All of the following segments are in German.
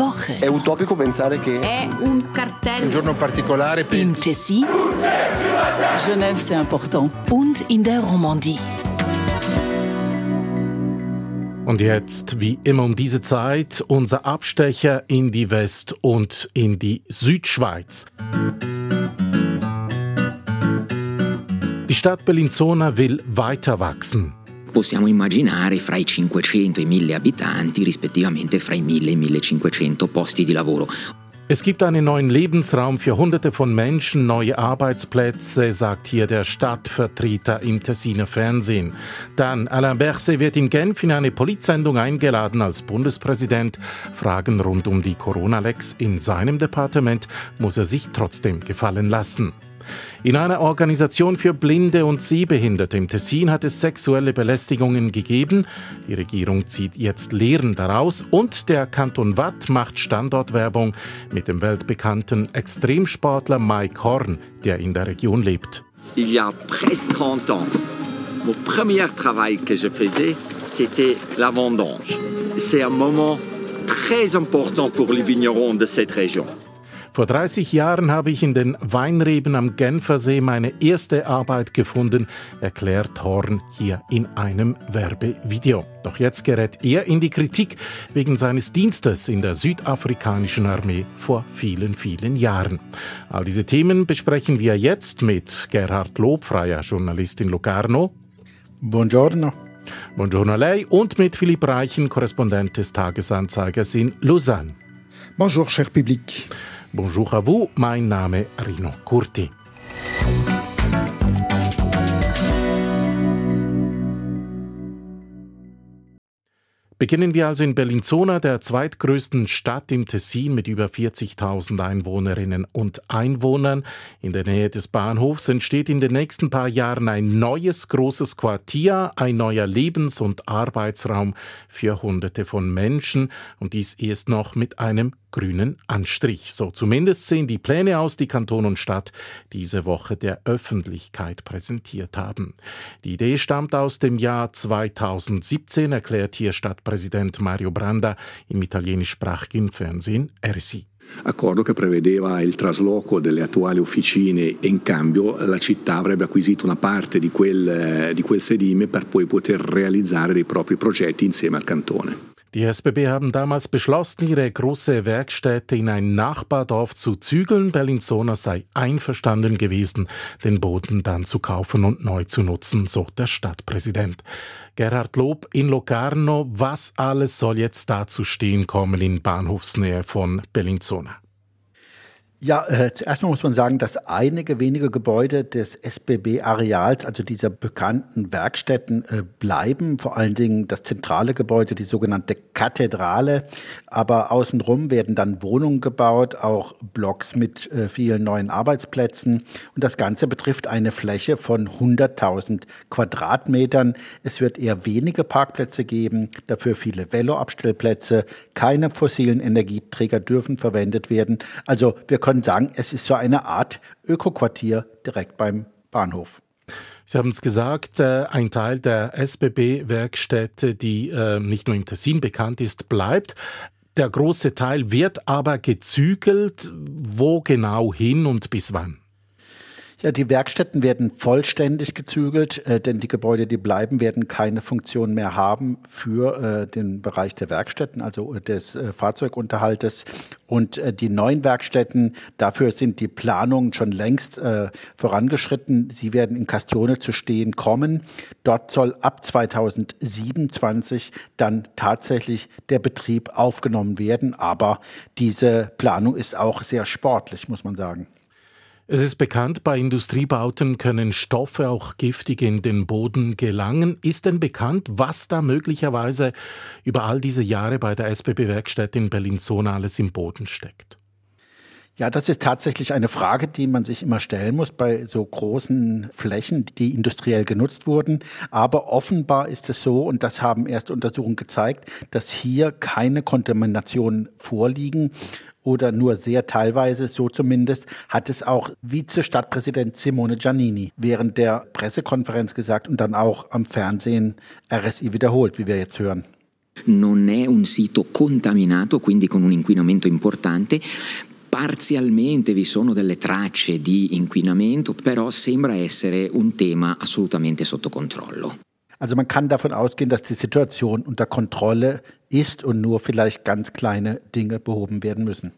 Woche. È utopico pensare che È un cartello. Un giorno particolare per Im Tessin Genève, c'est important. und in der Romandie. Und jetzt, wie immer um diese Zeit, unser Abstecher in die West- und in die Südschweiz. Die Stadt Bellinzona will weiter wachsen. Possiamo immaginare fra i 500 e i 1000 abitanti, rispettivamente fra i 1000 e i 1500 posti di lavoro. Es gibt einen neuen Lebensraum für Hunderte von Menschen, neue Arbeitsplätze, sagt hier der Stadtvertreter im Tessiner Fernsehen. Dann Alain Berset wird in Genf in eine Polizsendung eingeladen als Bundespräsident. Fragen rund um die Corona-Lecks in seinem Departement muss er sich trotzdem gefallen lassen. In einer Organisation für Blinde und Sehbehinderte im Tessin hat es sexuelle Belästigungen gegeben. Die Regierung zieht jetzt Lehren daraus und der Kanton Watt macht Standortwerbung mit dem weltbekannten Extremsportler Mike Horn, der in der Region lebt. il y a presque 30 ans, mon premier travail que je faisais, c'était la vendange. C'est un moment très important pour les vignerons de cette région. Vor 30 Jahren habe ich in den Weinreben am Genfersee meine erste Arbeit gefunden, erklärt Horn hier in einem Werbevideo. Doch jetzt gerät er in die Kritik wegen seines Dienstes in der südafrikanischen Armee vor vielen, vielen Jahren. All diese Themen besprechen wir jetzt mit Gerhard Lob, freier Journalist in Locarno. Buongiorno. Buongiorno a lei und mit Philipp Reichen, Korrespondent des Tagesanzeigers in Lausanne. Bonjour, cher public. Bonjour à vous, mein Name Rino Curti. Beginnen wir also in Bellinzona, der zweitgrößten Stadt im Tessin mit über 40.000 Einwohnerinnen und Einwohnern. In der Nähe des Bahnhofs entsteht in den nächsten paar Jahren ein neues großes Quartier, ein neuer Lebens- und Arbeitsraum für Hunderte von Menschen und dies erst noch mit einem grünen Anstrich. So zumindest sehen die Pläne aus, die Kanton und Stadt diese Woche der Öffentlichkeit präsentiert haben. Die Idee stammt aus dem Jahr 2017, erklärt hier Stadtpräsident Mario Branda im italienischsprachigen Fernsehen RSI. accordo che prevedeva il trasloco delle attuali officine e in cambio la città avrebbe acquisito una parte di quel, di quel sedime per poi poter realizzare dei propri progetti insieme al cantone. Die SBB haben damals beschlossen, ihre große Werkstätte in ein Nachbardorf zu zügeln. Bellinzona sei einverstanden gewesen, den Boden dann zu kaufen und neu zu nutzen, so der Stadtpräsident. Gerhard Lob in Locarno, was alles soll jetzt dazu stehen kommen in Bahnhofsnähe von Bellinzona? Ja, äh, zuerst mal muss man sagen, dass einige wenige Gebäude des SBB-Areals, also dieser bekannten Werkstätten, äh, bleiben. Vor allen Dingen das zentrale Gebäude, die sogenannte Kathedrale. Aber außenrum werden dann Wohnungen gebaut, auch Blocks mit äh, vielen neuen Arbeitsplätzen. Und das Ganze betrifft eine Fläche von 100.000 Quadratmetern. Es wird eher wenige Parkplätze geben, dafür viele Veloabstellplätze. Keine fossilen Energieträger dürfen verwendet werden. Also wir können sagen, es ist so eine Art Ökoquartier direkt beim Bahnhof. Sie haben es gesagt, äh, ein Teil der SBB-Werkstätte, die äh, nicht nur im Tessin bekannt ist, bleibt. Der große Teil wird aber gezügelt. Wo genau hin und bis wann? Ja, die Werkstätten werden vollständig gezügelt, äh, denn die Gebäude, die bleiben, werden keine Funktion mehr haben für äh, den Bereich der Werkstätten, also äh, des äh, Fahrzeugunterhaltes. Und äh, die neuen Werkstätten, dafür sind die Planungen schon längst äh, vorangeschritten. Sie werden in Castione zu stehen kommen. Dort soll ab 2027 dann tatsächlich der Betrieb aufgenommen werden. Aber diese Planung ist auch sehr sportlich, muss man sagen. Es ist bekannt, bei Industriebauten können Stoffe auch giftig in den Boden gelangen. Ist denn bekannt, was da möglicherweise über all diese Jahre bei der SBB-Werkstätte in Bellinzona alles im Boden steckt? Ja, das ist tatsächlich eine Frage, die man sich immer stellen muss bei so großen Flächen, die industriell genutzt wurden. Aber offenbar ist es so, und das haben erste Untersuchungen gezeigt, dass hier keine Kontaminationen vorliegen oder nur sehr teilweise, so zumindest, hat es auch Vize-Stadtpräsident Simone Giannini während der Pressekonferenz gesagt und dann auch am Fernsehen RSI wiederholt, wie wir jetzt hören. Non è un sito contaminato, quindi con un inquinamento importante, Parzialmente vi sono delle tracce di inquinamento, però sembra essere un tema assolutamente sotto controllo. Also man kann davon ausgehen, dass die Situation unter Kontrolle ist und nur vielleicht ganz kleine Dinge behoben werden müssen.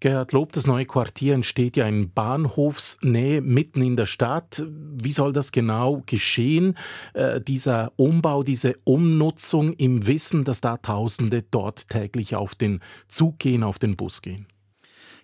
Gerhard Lob, das neue Quartier entsteht ja in Bahnhofsnähe mitten in der Stadt. Wie soll das genau geschehen, äh, dieser Umbau, diese Umnutzung im Wissen, dass da Tausende dort täglich auf den Zug gehen, auf den Bus gehen?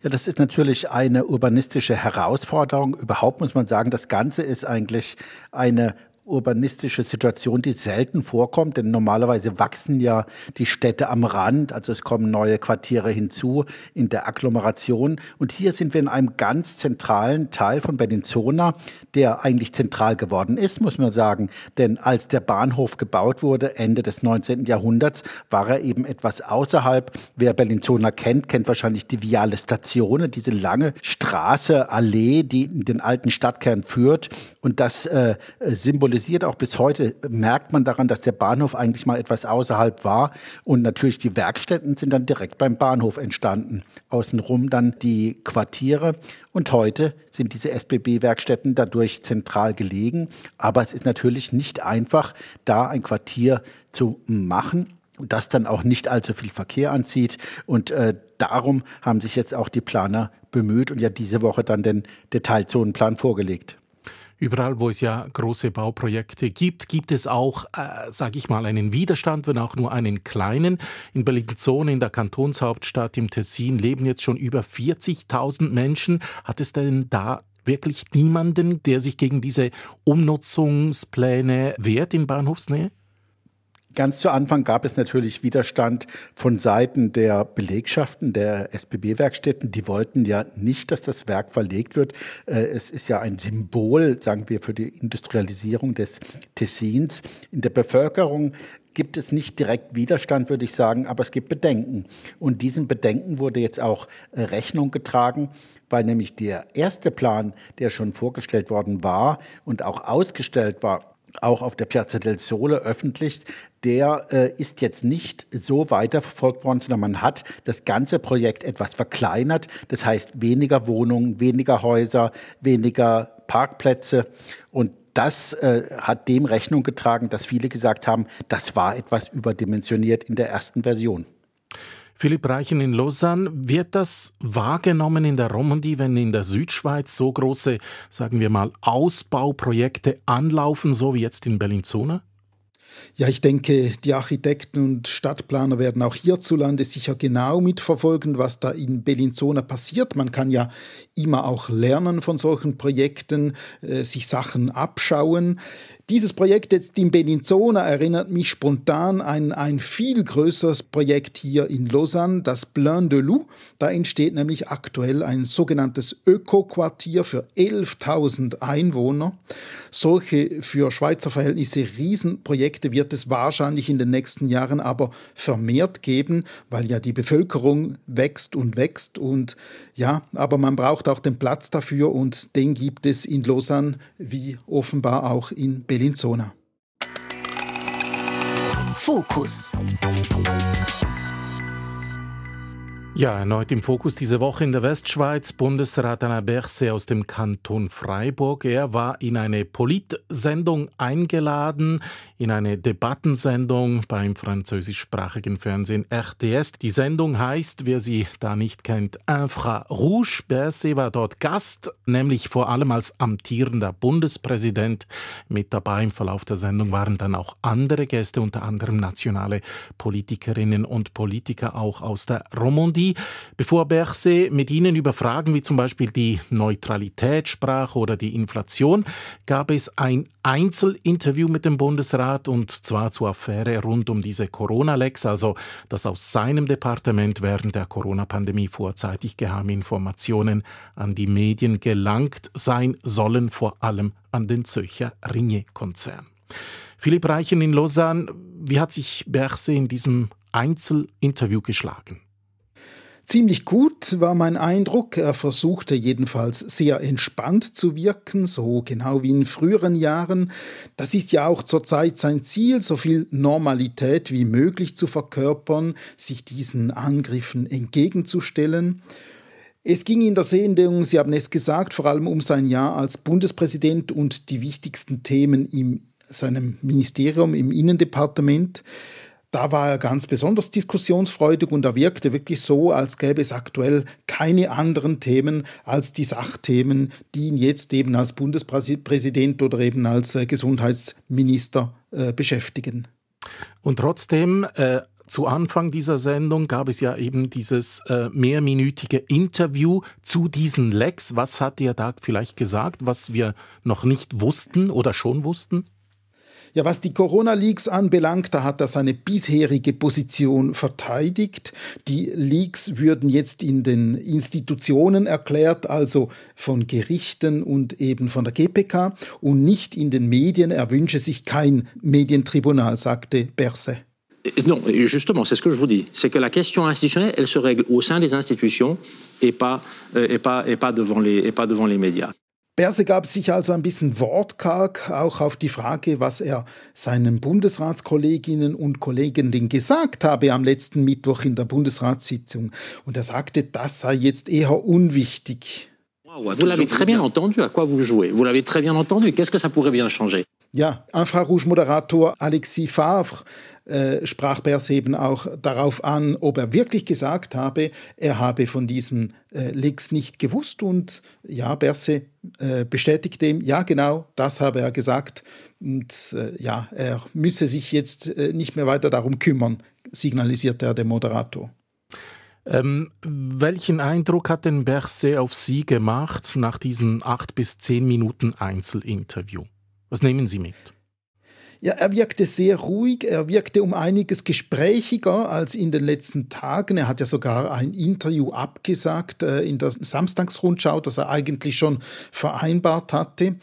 Ja, das ist natürlich eine urbanistische Herausforderung. Überhaupt muss man sagen, das Ganze ist eigentlich eine urbanistische Situation, die selten vorkommt, denn normalerweise wachsen ja die Städte am Rand, also es kommen neue Quartiere hinzu in der Agglomeration. Und hier sind wir in einem ganz zentralen Teil von Bellinzona, der eigentlich zentral geworden ist, muss man sagen. Denn als der Bahnhof gebaut wurde, Ende des 19. Jahrhunderts, war er eben etwas außerhalb. Wer Bellinzona kennt, kennt wahrscheinlich die Viale Stazione, diese lange Straße, Allee, die in den alten Stadtkern führt. Und das äh, symbolisiert symbolisiert auch bis heute, merkt man daran, dass der Bahnhof eigentlich mal etwas außerhalb war. Und natürlich die Werkstätten sind dann direkt beim Bahnhof entstanden. Außenrum dann die Quartiere. Und heute sind diese SBB-Werkstätten dadurch zentral gelegen. Aber es ist natürlich nicht einfach, da ein Quartier zu machen das dann auch nicht allzu viel Verkehr anzieht. Und äh, darum haben sich jetzt auch die Planer bemüht und ja diese Woche dann den Detailzonenplan vorgelegt. Überall, wo es ja große Bauprojekte gibt, gibt es auch, äh, sage ich mal, einen Widerstand, wenn auch nur einen kleinen. In Bellinzona, in der Kantonshauptstadt im Tessin, leben jetzt schon über 40.000 Menschen. Hat es denn da wirklich niemanden, der sich gegen diese Umnutzungspläne wehrt in Bahnhofsnähe? Ganz zu Anfang gab es natürlich Widerstand von Seiten der Belegschaften der SBB-Werkstätten. Die wollten ja nicht, dass das Werk verlegt wird. Äh, es ist ja ein Symbol, sagen wir, für die Industrialisierung des Tessins. In der Bevölkerung gibt es nicht direkt Widerstand, würde ich sagen, aber es gibt Bedenken. Und diesen Bedenken wurde jetzt auch äh, Rechnung getragen, weil nämlich der erste Plan, der schon vorgestellt worden war und auch ausgestellt war, auch auf der Piazza del Sole öffentlich, der äh, ist jetzt nicht so weiterverfolgt worden, sondern man hat das ganze Projekt etwas verkleinert. Das heißt weniger Wohnungen, weniger Häuser, weniger Parkplätze und das äh, hat dem Rechnung getragen, dass viele gesagt haben, das war etwas überdimensioniert in der ersten Version. Philipp Reichen in Lausanne, wird das wahrgenommen in der Romandie, wenn in der Südschweiz so große, sagen wir mal, Ausbauprojekte anlaufen, so wie jetzt in Bellinzona? Ja, ich denke, die Architekten und Stadtplaner werden auch hierzulande sicher genau mitverfolgen, was da in Bellinzona passiert. Man kann ja immer auch lernen von solchen Projekten, äh, sich Sachen abschauen. Dieses Projekt jetzt in Bellinzona erinnert mich spontan an ein viel größeres Projekt hier in Lausanne, das Blain de Loup. Da entsteht nämlich aktuell ein sogenanntes Öko-Quartier für 11.000 Einwohner. Solche für Schweizer Verhältnisse Riesenprojekte wird es wahrscheinlich in den nächsten Jahren aber vermehrt geben, weil ja die Bevölkerung wächst und wächst und ja, aber man braucht auch den Platz dafür und den gibt es in Lausanne wie offenbar auch in Bellinzona. Bellinzona. Fokus. Ja, erneut im Fokus diese Woche in der Westschweiz Bundesrat Alain Berset aus dem Kanton Freiburg. Er war in eine Politsendung eingeladen, in eine Debattensendung beim französischsprachigen Fernsehen RTS. Die Sendung heißt, wer sie da nicht kennt, Infrarouge. Berset war dort Gast, nämlich vor allem als amtierender Bundespräsident. Mit dabei im Verlauf der Sendung waren dann auch andere Gäste, unter anderem nationale Politikerinnen und Politiker auch aus der Romandie. Sie, bevor Berset mit Ihnen über Fragen wie zum Beispiel die Neutralität sprach oder die Inflation, gab es ein Einzelinterview mit dem Bundesrat und zwar zur Affäre rund um diese Corona-Lex, also dass aus seinem Departement während der Corona-Pandemie vorzeitig geheime Informationen an die Medien gelangt sein sollen, vor allem an den Zürcher Ringe-Konzern. Philipp Reichen in Lausanne, wie hat sich Berset in diesem Einzelinterview geschlagen? Ziemlich gut war mein Eindruck. Er versuchte jedenfalls sehr entspannt zu wirken, so genau wie in früheren Jahren. Das ist ja auch zurzeit sein Ziel, so viel Normalität wie möglich zu verkörpern, sich diesen Angriffen entgegenzustellen. Es ging in der Sendung, Sie haben es gesagt, vor allem um sein Jahr als Bundespräsident und die wichtigsten Themen in seinem Ministerium, im Innendepartement da war er ganz besonders diskussionsfreudig und er wirkte wirklich so, als gäbe es aktuell keine anderen Themen als die Sachthemen, die ihn jetzt eben als Bundespräsident oder eben als äh, Gesundheitsminister äh, beschäftigen. Und trotzdem, äh, zu Anfang dieser Sendung gab es ja eben dieses äh, mehrminütige Interview zu diesen Lecks. Was hat er da vielleicht gesagt, was wir noch nicht wussten oder schon wussten? Ja, was die Corona-Leaks anbelangt, da hat er seine bisherige Position verteidigt. Die Leaks würden jetzt in den Institutionen erklärt, also von Gerichten und eben von der GPK und nicht in den Medien. Er wünsche sich kein Medientribunal, sagte Berset. Non, justement, c'est ce que je vous dis. C'est que la question institutionnelle, elle se règle au sein des institutions et pas, euh, et pas, et pas, devant, les, et pas devant les médias. Berse gab sich also ein bisschen wortkarg auch auf die Frage, was er seinen Bundesratskolleginnen und Kollegen denn gesagt habe am letzten Mittwoch in der Bundesratssitzung. Und er sagte, das sei jetzt eher unwichtig. Vous l'avez très bien entendu, à quoi vous jouez. Vous l'avez très bien entendu. Qu'est-ce que ça pourrait bien changer? Ja, Infrarouge-Moderator Alexis Favre äh, sprach Bers eben auch darauf an, ob er wirklich gesagt habe, er habe von diesem äh, Lex nicht gewusst. Und ja, Berse äh, bestätigte ihm, ja genau, das habe er gesagt. Und äh, ja, er müsse sich jetzt äh, nicht mehr weiter darum kümmern, signalisierte er dem Moderator. Ähm, welchen Eindruck hat denn Berset auf Sie gemacht nach diesem acht bis zehn Minuten Einzelinterview? Was nehmen Sie mit? Ja, er wirkte sehr ruhig, er wirkte um einiges gesprächiger als in den letzten Tagen. Er hat ja sogar ein Interview abgesagt äh, in der Samstagsrundschau, das er eigentlich schon vereinbart hatte.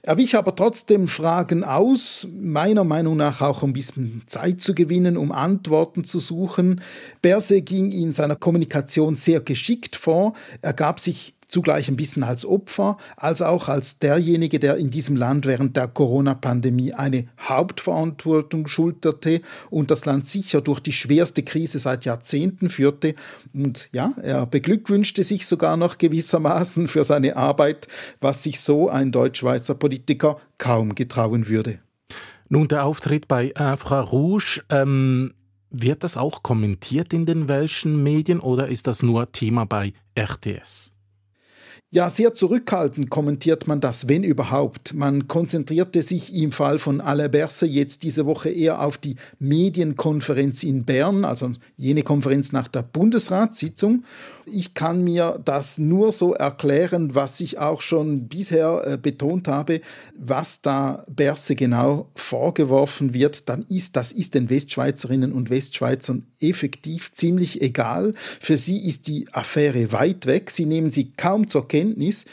Er wich aber trotzdem Fragen aus, meiner Meinung nach auch ein bisschen Zeit zu gewinnen, um Antworten zu suchen. Berse ging in seiner Kommunikation sehr geschickt vor. Er gab sich zugleich ein bisschen als Opfer, als auch als derjenige, der in diesem Land während der Corona-Pandemie eine Hauptverantwortung schulterte und das Land sicher durch die schwerste Krise seit Jahrzehnten führte. Und ja, er beglückwünschte sich sogar noch gewissermaßen für seine Arbeit, was sich so ein Deutschschweizer Politiker kaum getrauen würde. Nun, der Auftritt bei Infrarouge, ähm, wird das auch kommentiert in den welschen Medien oder ist das nur Thema bei RTS? Ja, sehr zurückhaltend kommentiert man das, wenn überhaupt. Man konzentrierte sich im Fall von Alain Berset jetzt diese Woche eher auf die Medienkonferenz in Bern, also jene Konferenz nach der Bundesratssitzung. Ich kann mir das nur so erklären, was ich auch schon bisher äh, betont habe, was da Berse genau vorgeworfen wird, dann ist das ist den Westschweizerinnen und Westschweizern effektiv ziemlich egal. Für sie ist die Affäre weit weg, sie nehmen sie kaum zur Kenntnis. Erkenntnis,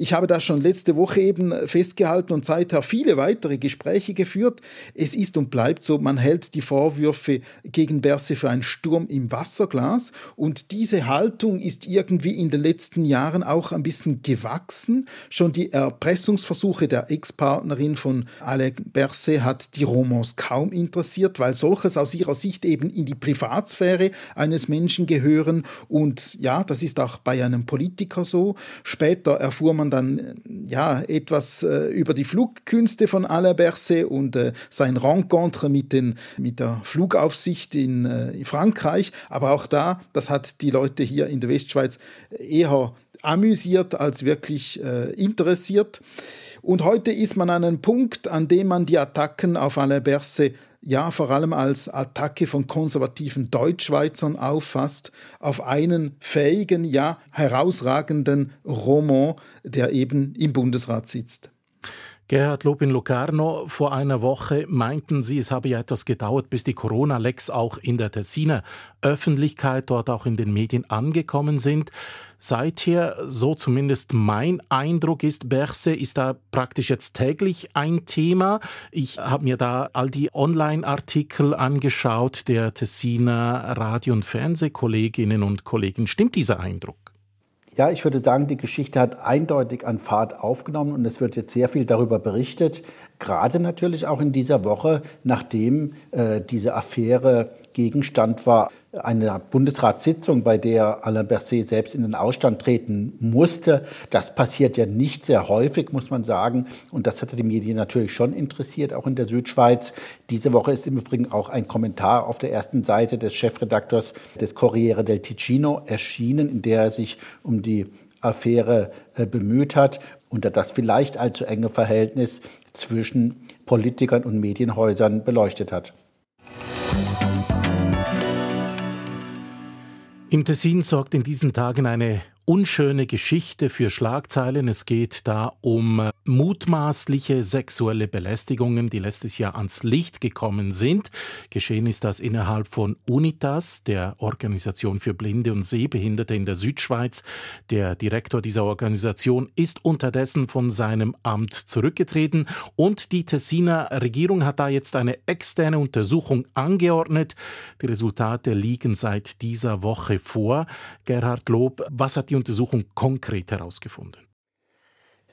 ich habe das schon letzte Woche eben festgehalten und seither viele weitere Gespräche geführt. Es ist und bleibt so, man hält die Vorwürfe gegen Berse für einen Sturm im Wasserglas und diese Haltung ist irgendwie in den letzten Jahren auch ein bisschen gewachsen. Schon die Erpressungsversuche der Ex-Partnerin von Alain Berset hat die Romans kaum interessiert, weil solches aus ihrer Sicht eben in die Privatsphäre eines Menschen gehören und ja, das ist auch bei einem Politiker so. Später erfuhr man dann ja etwas äh, über die Flugkünste von Alain Berset und äh, sein Rencontre mit, den, mit der Flugaufsicht in, äh, in Frankreich. Aber auch da, das hat die Leute hier in der Westschweiz eher amüsiert als wirklich äh, interessiert. Und heute ist man an einem Punkt, an dem man die Attacken auf Alain Berset ja vor allem als Attacke von konservativen Deutschschweizern auffasst, auf einen fähigen, ja herausragenden Roman, der eben im Bundesrat sitzt. Gerhard Lob in Locarno, vor einer Woche meinten Sie, es habe ja etwas gedauert, bis die Corona-Lecks auch in der Tessiner Öffentlichkeit, dort auch in den Medien angekommen sind. Seither, so zumindest mein Eindruck ist, Berse ist da praktisch jetzt täglich ein Thema. Ich habe mir da all die Online-Artikel angeschaut der Tessiner Radio- und Fernsehkolleginnen und Kollegen. Stimmt dieser Eindruck? Ja, ich würde sagen, die Geschichte hat eindeutig an Fahrt aufgenommen und es wird jetzt sehr viel darüber berichtet. Gerade natürlich auch in dieser Woche, nachdem äh, diese Affäre Gegenstand war einer Bundesratssitzung, bei der Alain Berset selbst in den Ausstand treten musste. Das passiert ja nicht sehr häufig, muss man sagen. Und das hatte die Medien natürlich schon interessiert, auch in der Südschweiz. Diese Woche ist im Übrigen auch ein Kommentar auf der ersten Seite des Chefredakteurs des Corriere del Ticino erschienen, in der er sich um die Affäre äh, bemüht hat, unter das vielleicht allzu enge Verhältnis zwischen Politikern und Medienhäusern beleuchtet hat. Im Tessin sorgt in diesen Tagen eine unschöne Geschichte für Schlagzeilen. Es geht da um äh, mutmaßliche sexuelle Belästigungen, die letztes Jahr ans Licht gekommen sind. Geschehen ist das innerhalb von Unitas, der Organisation für Blinde und Sehbehinderte in der Südschweiz. Der Direktor dieser Organisation ist unterdessen von seinem Amt zurückgetreten und die Tessiner Regierung hat da jetzt eine externe Untersuchung angeordnet. Die Resultate liegen seit dieser Woche vor. Gerhard Lob, was hat die Untersuchung konkret herausgefunden?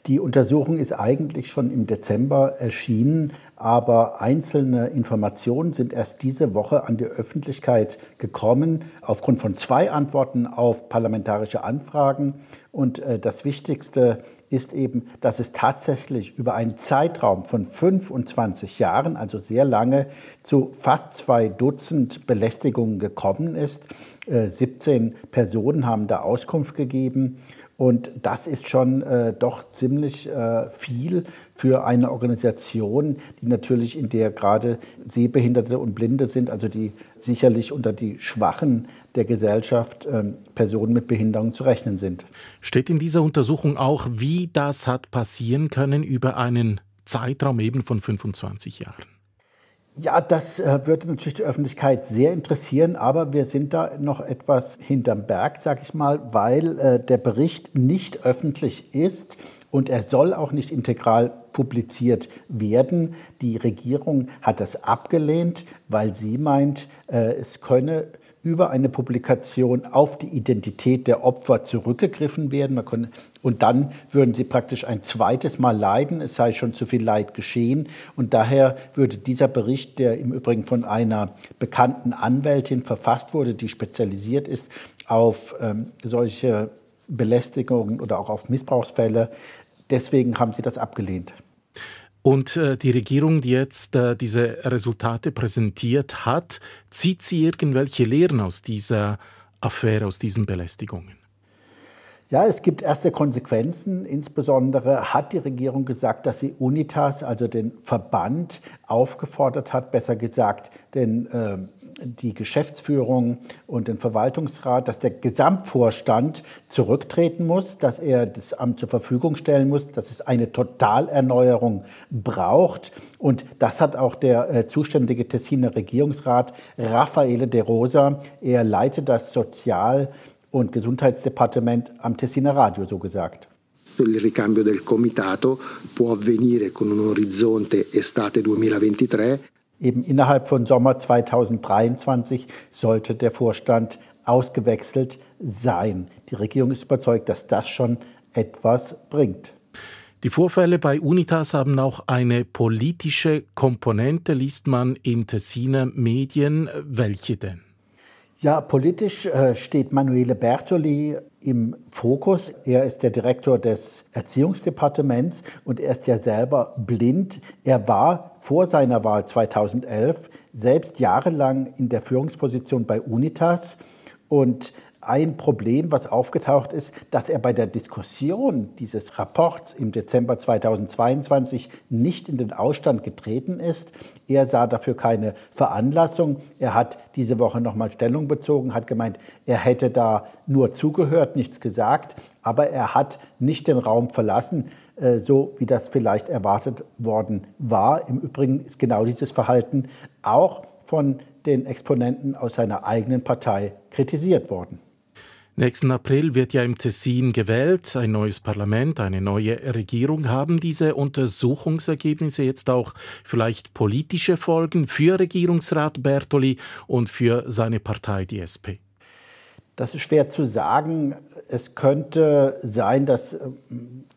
Die Untersuchung ist eigentlich schon im Dezember erschienen, aber einzelne Informationen sind erst diese Woche an die Öffentlichkeit gekommen, aufgrund von zwei Antworten auf parlamentarische Anfragen. Und äh, das Wichtigste ist eben, dass es tatsächlich über einen Zeitraum von 25 Jahren, also sehr lange, zu fast zwei Dutzend Belästigungen gekommen ist. 17 äh, Personen haben da Auskunft gegeben. Und das ist schon äh, doch ziemlich äh, viel für eine Organisation, die natürlich in der gerade Sehbehinderte und Blinde sind, also die sicherlich unter die Schwachen der Gesellschaft äh, Personen mit Behinderung zu rechnen sind. Steht in dieser Untersuchung auch, wie das hat passieren können über einen Zeitraum eben von 25 Jahren? Ja, das äh, würde natürlich die Öffentlichkeit sehr interessieren, aber wir sind da noch etwas hinterm Berg, sag ich mal, weil äh, der Bericht nicht öffentlich ist und er soll auch nicht integral publiziert werden. Die Regierung hat das abgelehnt, weil sie meint, äh, es könne über eine Publikation auf die Identität der Opfer zurückgegriffen werden. Kann, und dann würden sie praktisch ein zweites Mal leiden. Es sei schon zu viel Leid geschehen. Und daher würde dieser Bericht, der im Übrigen von einer bekannten Anwältin verfasst wurde, die spezialisiert ist auf ähm, solche Belästigungen oder auch auf Missbrauchsfälle, deswegen haben sie das abgelehnt. Und äh, die Regierung, die jetzt äh, diese Resultate präsentiert hat, zieht sie irgendwelche Lehren aus dieser Affäre, aus diesen Belästigungen? Ja, es gibt erste Konsequenzen. Insbesondere hat die Regierung gesagt, dass sie Unitas, also den Verband, aufgefordert hat, besser gesagt, den äh, die Geschäftsführung und den Verwaltungsrat, dass der Gesamtvorstand zurücktreten muss, dass er das Amt zur Verfügung stellen muss, dass es eine Totalerneuerung braucht. Und das hat auch der äh, zuständige Tessiner Regierungsrat Raffaele De Rosa, er leitet das Sozial- und Gesundheitsdepartement am Tessiner Radio so gesagt. Il ricambio del comitato può avvenire con un orizzonte estate 2023 Eben innerhalb von Sommer 2023 sollte der Vorstand ausgewechselt sein. Die Regierung ist überzeugt, dass das schon etwas bringt. Die Vorfälle bei Unitas haben auch eine politische Komponente, liest man in Tessiner Medien. Welche denn? Ja, politisch äh, steht Manuele Bertoli im Fokus. Er ist der Direktor des Erziehungsdepartements und er ist ja selber blind. Er war vor seiner Wahl 2011 selbst jahrelang in der Führungsposition bei Unitas und ein Problem, was aufgetaucht ist, dass er bei der Diskussion dieses Rapports im Dezember 2022 nicht in den Ausstand getreten ist. Er sah dafür keine Veranlassung. Er hat diese Woche nochmal Stellung bezogen, hat gemeint, er hätte da nur zugehört, nichts gesagt, aber er hat nicht den Raum verlassen. äh, so wie das vielleicht erwartet worden war. Im Übrigen ist genau dieses Verhalten auch von den Exponenten aus seiner eigenen Partei kritisiert worden. Nächsten April wird ja im Tessin gewählt, ein neues Parlament, eine neue Regierung. Haben diese Untersuchungsergebnisse jetzt auch vielleicht politische Folgen für Regierungsrat Bertoli und für seine Partei, die SP? Das ist schwer zu sagen. Es könnte sein, dass äh,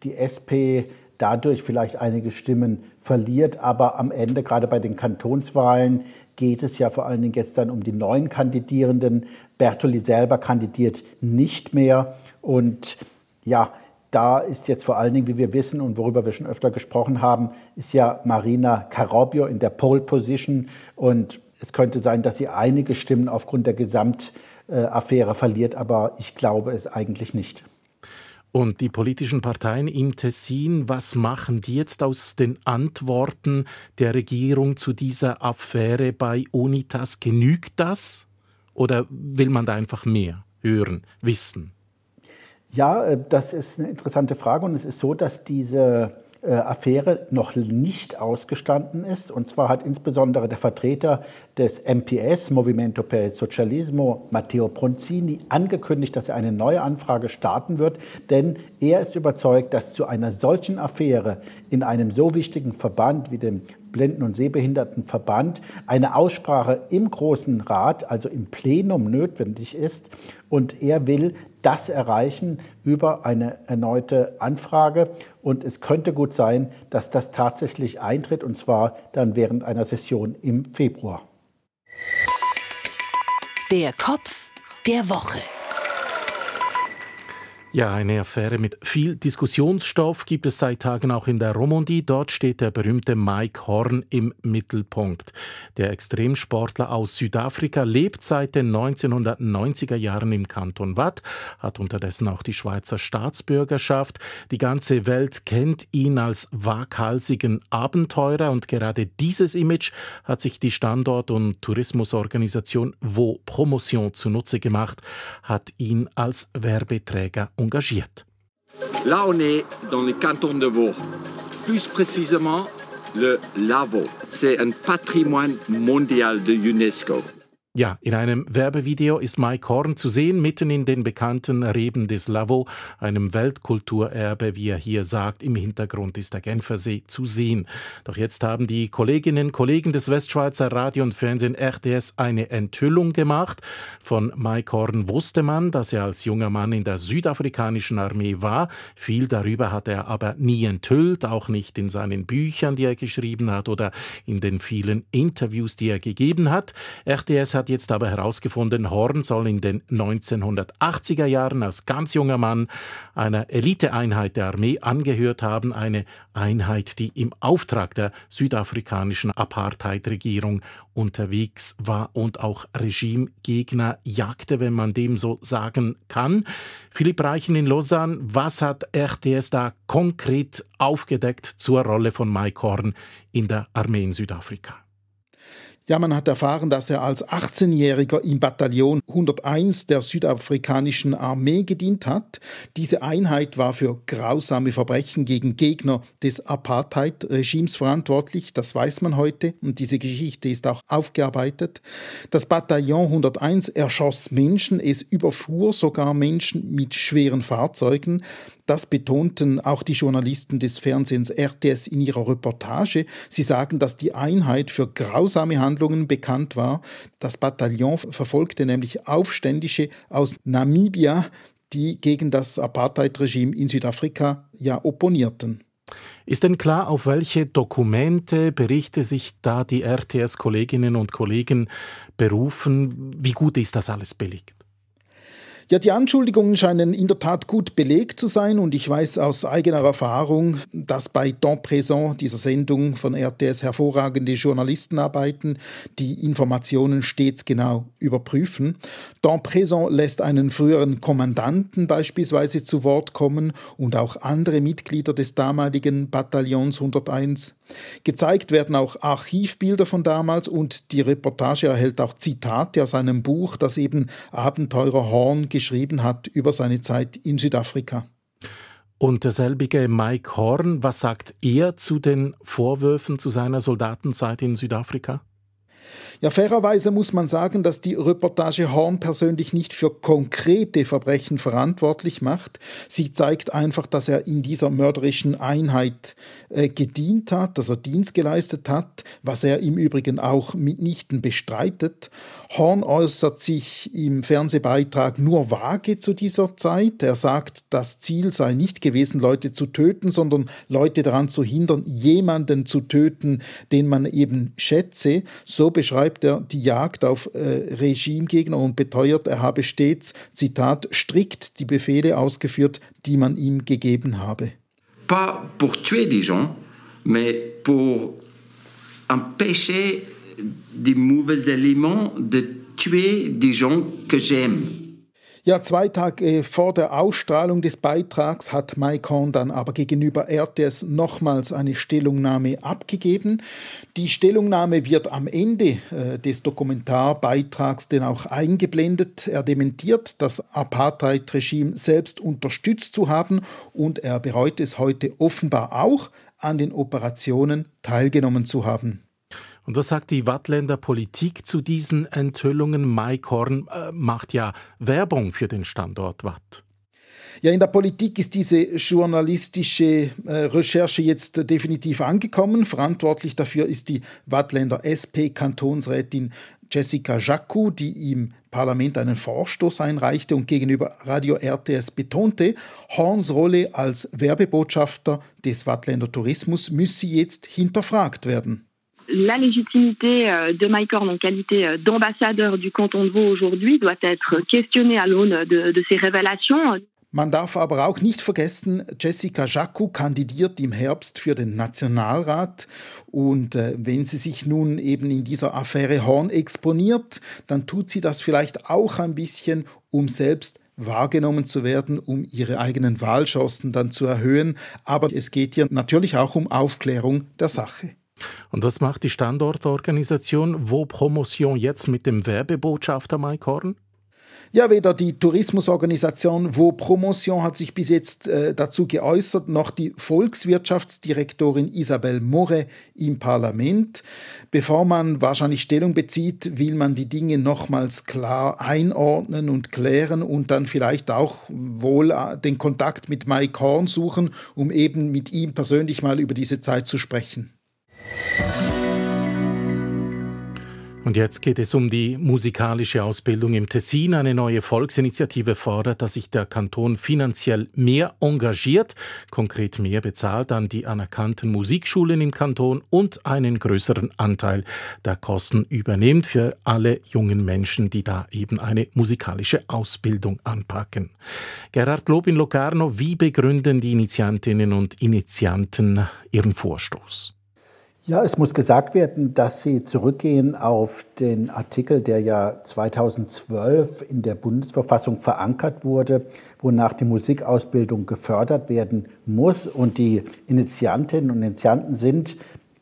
die SP dadurch vielleicht einige Stimmen verliert, aber am Ende, gerade bei den Kantonswahlen, geht es ja vor allen Dingen jetzt dann um die neuen Kandidierenden. Bertoli selber kandidiert nicht mehr. Und ja, da ist jetzt vor allen Dingen, wie wir wissen und worüber wir schon öfter gesprochen haben, ist ja Marina Carobio in der Pole Position. Und es könnte sein, dass sie einige Stimmen aufgrund der Gesamtaffäre verliert, aber ich glaube es eigentlich nicht. Und die politischen Parteien im Tessin, was machen die jetzt aus den Antworten der Regierung zu dieser Affäre bei Unitas? Genügt das? Oder will man da einfach mehr hören, wissen? Ja, äh, das ist eine interessante Frage. Und es ist so, dass diese äh, Affäre noch nicht ausgestanden ist. Und zwar hat insbesondere der Vertreter des MPS, Movimento per il Socialismo, Matteo Bronzini, angekündigt, dass er eine neue Anfrage starten wird. Denn er ist überzeugt, dass zu einer solchen Affäre in einem so wichtigen Verband wie dem Blinden- und Sehbehindertenverband eine Aussprache im Großen Rat, also im Plenum, notwendig ist. Und er will das erreichen über eine erneute Anfrage. Und es könnte gut sein, dass das tatsächlich eintritt, und zwar dann während einer Session im Februar. Der Kopf der Woche. Ja, eine Affäre mit viel Diskussionsstoff gibt es seit Tagen auch in der Romandie. Dort steht der berühmte Mike Horn im Mittelpunkt. Der Extremsportler aus Südafrika lebt seit den 1990er Jahren im Kanton Watt, hat unterdessen auch die Schweizer Staatsbürgerschaft. Die ganze Welt kennt ihn als waghalsigen Abenteurer und gerade dieses Image hat sich die Standort- und Tourismusorganisation Wo Promotion zunutze gemacht, hat ihn als Werbeträger Là, on est dans le canton de Vaud. Plus précisément, le Lavo. C'est un patrimoine mondial de UNESCO. Ja, in einem Werbevideo ist Mike Horn zu sehen, mitten in den bekannten Reben des Lavaux, einem Weltkulturerbe, wie er hier sagt. Im Hintergrund ist der Genfersee zu sehen. Doch jetzt haben die Kolleginnen und Kollegen des Westschweizer Radio und Fernsehen RTS eine Enthüllung gemacht. Von Mike Horn wusste man, dass er als junger Mann in der südafrikanischen Armee war. Viel darüber hat er aber nie enthüllt, auch nicht in seinen Büchern, die er geschrieben hat oder in den vielen Interviews, die er gegeben hat. RTS hat jetzt aber herausgefunden, Horn soll in den 1980er Jahren als ganz junger Mann einer Eliteeinheit der Armee angehört haben, eine Einheit, die im Auftrag der südafrikanischen Apartheidregierung unterwegs war und auch Regimegegner jagte, wenn man dem so sagen kann. Philipp Reichen in Lausanne, was hat RTS da konkret aufgedeckt zur Rolle von Mike Horn in der Armee in Südafrika? Ja, man hat erfahren, dass er als 18-Jähriger im Bataillon 101 der südafrikanischen Armee gedient hat. Diese Einheit war für grausame Verbrechen gegen Gegner des Apartheid-Regimes verantwortlich. Das weiß man heute und diese Geschichte ist auch aufgearbeitet. Das Bataillon 101 erschoss Menschen, es überfuhr sogar Menschen mit schweren Fahrzeugen. Das betonten auch die Journalisten des Fernsehens RTS in ihrer Reportage. Sie sagen, dass die Einheit für grausame Handlungen bekannt war. Das Bataillon verfolgte nämlich Aufständische aus Namibia, die gegen das Apartheid-Regime in Südafrika ja opponierten. Ist denn klar, auf welche Dokumente, Berichte sich da die RTS-Kolleginnen und Kollegen berufen? Wie gut ist das alles belegt? Ja, die Anschuldigungen scheinen in der Tat gut belegt zu sein und ich weiß aus eigener Erfahrung, dass bei Temps Présent, dieser Sendung von RTS, hervorragende Journalisten arbeiten, die Informationen stets genau überprüfen. Temps Présent lässt einen früheren Kommandanten beispielsweise zu Wort kommen und auch andere Mitglieder des damaligen Bataillons 101. Gezeigt werden auch Archivbilder von damals und die Reportage erhält auch Zitate aus einem Buch, das eben Abenteurer Horn geschrieben hat über seine Zeit in Südafrika. Und derselbige Mike Horn, was sagt er zu den Vorwürfen zu seiner Soldatenzeit in Südafrika? Ja, fairerweise muss man sagen, dass die Reportage Horn persönlich nicht für konkrete Verbrechen verantwortlich macht. Sie zeigt einfach, dass er in dieser mörderischen Einheit äh, gedient hat, dass er Dienst geleistet hat, was er im Übrigen auch mitnichten bestreitet. Horn äußert sich im Fernsehbeitrag nur vage zu dieser Zeit. Er sagt, das Ziel sei nicht gewesen, Leute zu töten, sondern Leute daran zu hindern, jemanden zu töten, den man eben schätze. So beschreibt er die Jagd auf äh, Regimegegner und beteuert, er habe stets, Zitat, strikt die Befehle ausgeführt, die man ihm gegeben habe. Pas pour tuer des gens, mais pour empêcher des mauvais éléments de tuer des gens que j'aime. Ja, zwei Tage vor der Ausstrahlung des Beitrags hat Mike Horn dann aber gegenüber RTS nochmals eine Stellungnahme abgegeben. Die Stellungnahme wird am Ende äh, des Dokumentarbeitrags denn auch eingeblendet. Er dementiert, das Apartheid-Regime selbst unterstützt zu haben und er bereut es heute offenbar auch, an den Operationen teilgenommen zu haben. Und was sagt die Wattländer Politik zu diesen Enthüllungen? Mike Horn äh, macht ja Werbung für den Standort Watt. Ja, in der Politik ist diese journalistische äh, Recherche jetzt definitiv angekommen. Verantwortlich dafür ist die Wattländer SP-Kantonsrätin Jessica Jacou, die im Parlament einen Vorstoß einreichte und gegenüber Radio RTS betonte, Horns Rolle als Werbebotschafter des Wattländer Tourismus müsse jetzt hinterfragt werden. La légitimité euh, de Mike Horn en qualité euh, d'ambassadeur du canton de Vaud aujourd'hui doit être questionnée à l'aune de, de ces révélations. Man darf aber auch nicht vergessen, Jessica Jacou kandidiert im Herbst für den Nationalrat und äh, wenn sie sich nun eben in dieser Affäre Horn exponiert, dann tut sie das vielleicht auch ein bisschen, um selbst wahrgenommen zu werden, um ihre eigenen Wahlchancen dann zu erhöhen. Aber es geht hier natürlich auch um Aufklärung der Sache. Und was macht die Standortorganisation Wo Promotion jetzt mit dem Werbebotschafter Mike Horn? Ja, weder die Tourismusorganisation Wo Promotion hat sich bis jetzt äh, dazu geäußert, noch die Volkswirtschaftsdirektorin Isabelle Moret im Parlament. Bevor man wahrscheinlich Stellung bezieht, will man die Dinge nochmals klar einordnen und klären und dann vielleicht auch wohl äh, den Kontakt mit Mike Horn suchen, um eben mit ihm persönlich mal über diese Zeit zu sprechen. Und jetzt geht es um die musikalische Ausbildung im Tessin. Eine neue Volksinitiative fordert, dass sich der Kanton finanziell mehr engagiert, konkret mehr bezahlt an die anerkannten Musikschulen im Kanton und einen größeren Anteil der Kosten übernimmt für alle jungen Menschen, die da eben eine musikalische Ausbildung anpacken. Gerhard Lob in Locarno, wie begründen die Initiantinnen und Initianten ihren Vorstoß? Ja, es muss gesagt werden, dass Sie zurückgehen auf den Artikel, der ja 2012 in der Bundesverfassung verankert wurde, wonach die Musikausbildung gefördert werden muss. Und die Initiantinnen und Initianten sind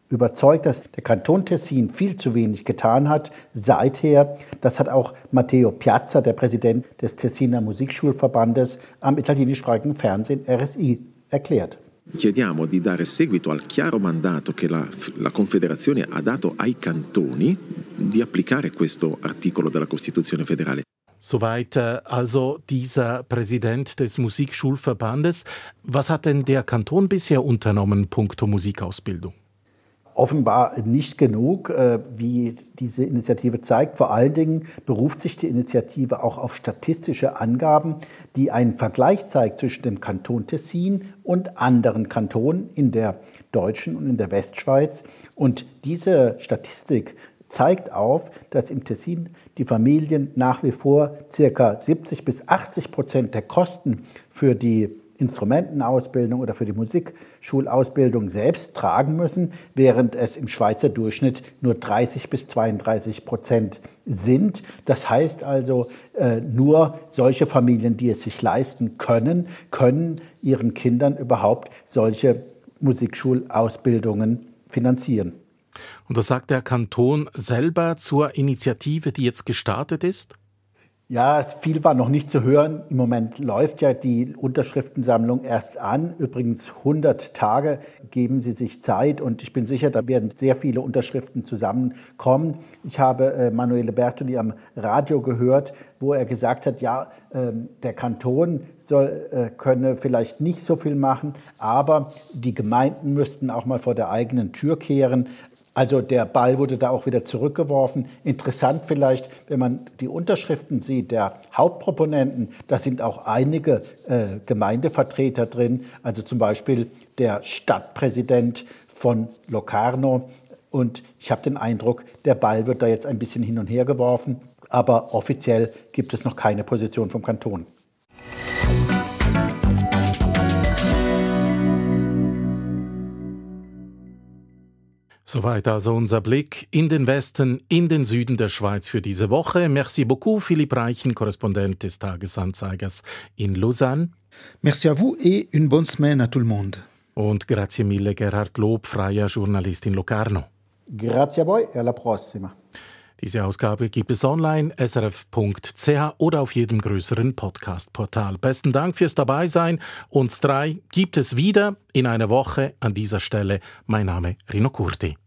überzeugt, dass der Kanton Tessin viel zu wenig getan hat seither. Das hat auch Matteo Piazza, der Präsident des Tessiner Musikschulverbandes, am italienischsprachigen Fernsehen RSI erklärt. Chiediamo di dare seguito al chiaro mandato che la, la, Confederazione ha dato ai cantoni di applicare questo articolo della Costituzione federale. Soweit äh, also dieser Präsident des Musikschulverbandes. Was hat denn der Kanton bisher unternommen, punkto Musikausbildung? Offenbar nicht genug, äh, wie diese Initiative zeigt. Vor allen Dingen beruft sich die Initiative auch auf statistische Angaben, die einen Vergleich zeigt zwischen dem Kanton Tessin und anderen Kantonen in der deutschen und in der Westschweiz. Und diese Statistik zeigt auf, dass im Tessin die Familien nach wie vor ca. 70 bis 80 Prozent der Kosten für die Instrumentenausbildung oder für die Musikschulausbildung selbst tragen müssen, während es im Schweizer Durchschnitt nur 30 bis 32 Prozent sind. Das heißt also, äh, nur solche Familien, die es sich leisten können, können ihren Kindern überhaupt solche Musikschulausbildungen finanzieren. Und was sagt der Kanton selber zur Initiative, die jetzt gestartet ist? Ja, viel war noch nicht zu hören. Im Moment läuft ja die Unterschriftensammlung erst an. Übrigens 100 Tage geben Sie sich Zeit und ich bin sicher, da werden sehr viele Unterschriften zusammenkommen. Ich habe äh, Manuele Bertoli am Radio gehört, wo er gesagt hat, ja, äh, der Kanton soll, äh, könne vielleicht nicht so viel machen, aber die Gemeinden müssten auch mal vor der eigenen Tür kehren. Also der Ball wurde da auch wieder zurückgeworfen. Interessant vielleicht, wenn man die Unterschriften sieht, der Hauptproponenten, da sind auch einige äh, Gemeindevertreter drin, also zum Beispiel der Stadtpräsident von Locarno. Und ich habe den Eindruck, der Ball wird da jetzt ein bisschen hin und her geworfen, aber offiziell gibt es noch keine Position vom Kanton. Soweit also unser Blick in den Westen, in den Süden der Schweiz für diese Woche. Merci beaucoup, Philipp Reichen, Korrespondent des Tagesanzeigers in Lausanne. Merci à vous et une bonne semaine à tout le monde. Und grazie mille, Gerhard Lob, freier Journalist in Locarno. Grazie a voi e alla prossima. Diese Ausgabe gibt es online srf.ch oder auf jedem größeren Podcast-Portal. Besten Dank fürs Dabeisein. Uns drei gibt es wieder in einer Woche an dieser Stelle. Mein Name Rino Curti.